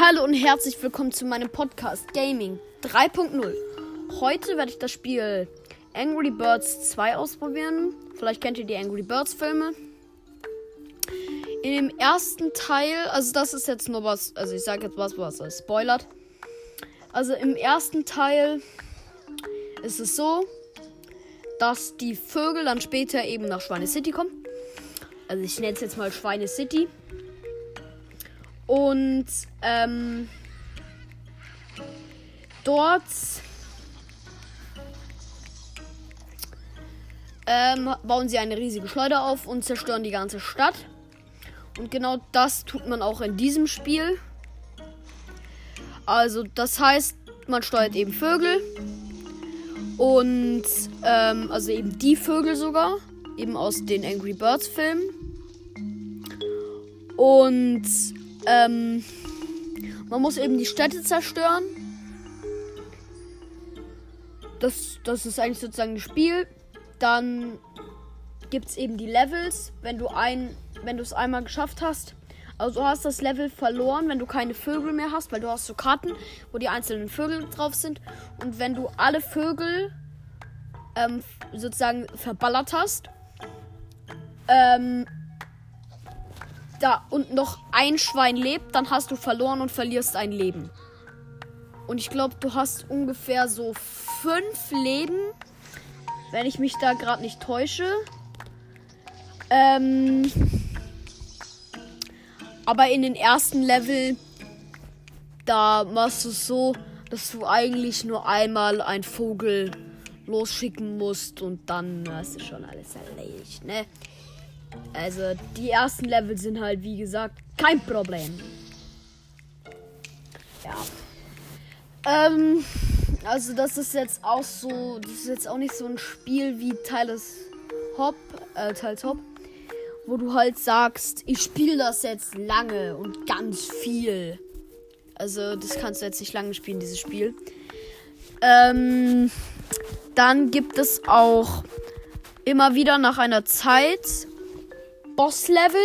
Hallo und herzlich willkommen zu meinem Podcast Gaming 3.0. Heute werde ich das Spiel Angry Birds 2 ausprobieren. Vielleicht kennt ihr die Angry Birds Filme. In dem ersten Teil, also das ist jetzt nur was, also ich sage jetzt was, was spoilert. Also im ersten Teil ist es so, dass die Vögel dann später eben nach Schweine City kommen. Also ich nenne es jetzt mal Schweine City. Und ähm, dort ähm, bauen sie eine riesige Schleuder auf und zerstören die ganze Stadt. Und genau das tut man auch in diesem Spiel. Also das heißt, man steuert eben Vögel. Und ähm, also eben die Vögel sogar. Eben aus den Angry Birds Filmen. Und ähm, man muss eben die Städte zerstören. Das, das ist eigentlich sozusagen das Spiel. Dann gibt es eben die Levels, wenn du ein, wenn du es einmal geschafft hast. Also du hast das Level verloren, wenn du keine Vögel mehr hast, weil du hast so Karten, wo die einzelnen Vögel drauf sind. Und wenn du alle Vögel ähm, sozusagen verballert hast, ähm, da und noch ein Schwein lebt, dann hast du verloren und verlierst ein Leben. Und ich glaube, du hast ungefähr so fünf Leben, wenn ich mich da gerade nicht täusche. Ähm, aber in den ersten Level, da machst du es so, dass du eigentlich nur einmal einen Vogel losschicken musst und dann hast du schon alles erledigt, ne? Also die ersten Level sind halt, wie gesagt, kein Problem. Ja. Ähm, also das ist jetzt auch so, das ist jetzt auch nicht so ein Spiel wie Teils Hop, äh, Teils Hop, wo du halt sagst, ich spiele das jetzt lange und ganz viel. Also das kannst du jetzt nicht lange spielen, dieses Spiel. Ähm, dann gibt es auch immer wieder nach einer Zeit Boss-Level.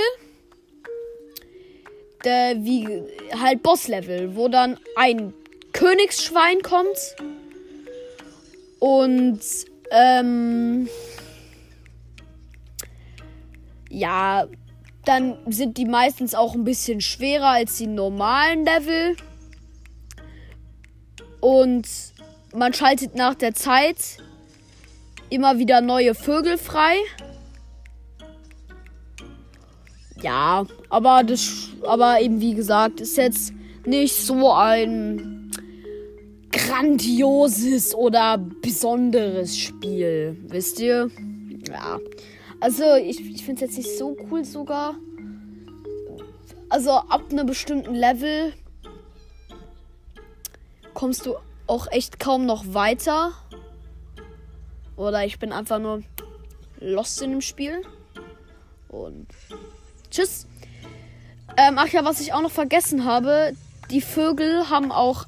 wie halt Boss-Level, wo dann ein Königsschwein kommt. Und ähm, ja, dann sind die meistens auch ein bisschen schwerer als die normalen Level. Und man schaltet nach der Zeit immer wieder neue Vögel frei. Ja, aber das, aber eben wie gesagt, ist jetzt nicht so ein grandioses oder besonderes Spiel, wisst ihr? Ja. Also, ich, ich finde es jetzt nicht so cool sogar. Also, ab einem bestimmten Level kommst du auch echt kaum noch weiter. Oder ich bin einfach nur lost in dem Spiel. Und Tschüss. Ähm, ach ja, was ich auch noch vergessen habe, die Vögel haben auch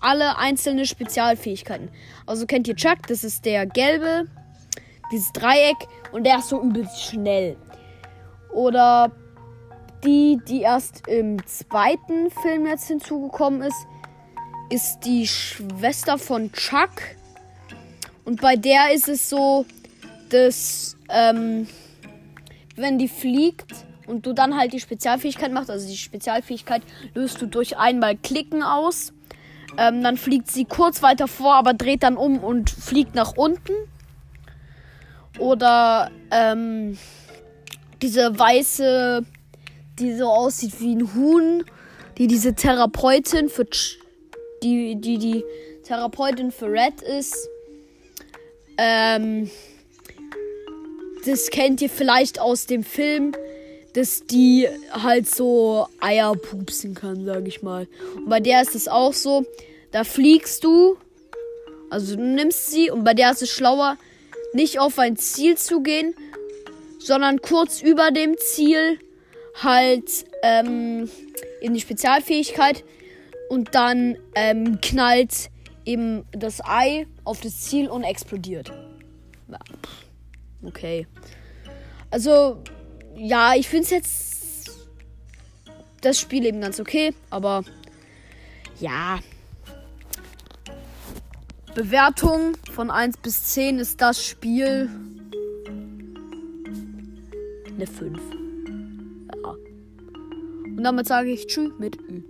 alle einzelne Spezialfähigkeiten. Also kennt ihr Chuck, das ist der gelbe, dieses Dreieck und der ist so übelst schnell. Oder die, die erst im zweiten Film jetzt hinzugekommen ist, ist die Schwester von Chuck. Und bei der ist es so, dass ähm, wenn die fliegt, und du dann halt die Spezialfähigkeit machst. Also die Spezialfähigkeit löst du durch einmal Klicken aus. Ähm, dann fliegt sie kurz weiter vor, aber dreht dann um und fliegt nach unten. Oder ähm, diese weiße, die so aussieht wie ein Huhn, die diese Therapeutin für die die die Therapeutin für Red ist. Ähm, das kennt ihr vielleicht aus dem Film dass die halt so Eier pupsen kann, sag ich mal. Und bei der ist es auch so, da fliegst du, also du nimmst sie und bei der ist es schlauer, nicht auf ein Ziel zu gehen, sondern kurz über dem Ziel halt ähm, in die Spezialfähigkeit und dann ähm, knallt eben das Ei auf das Ziel und explodiert. Okay. Also ja, ich finde es jetzt das Spiel eben ganz okay, aber Ja. Bewertung von 1 bis 10 ist das Spiel eine 5. Ja. Und damit sage ich Tschüss mit Ü.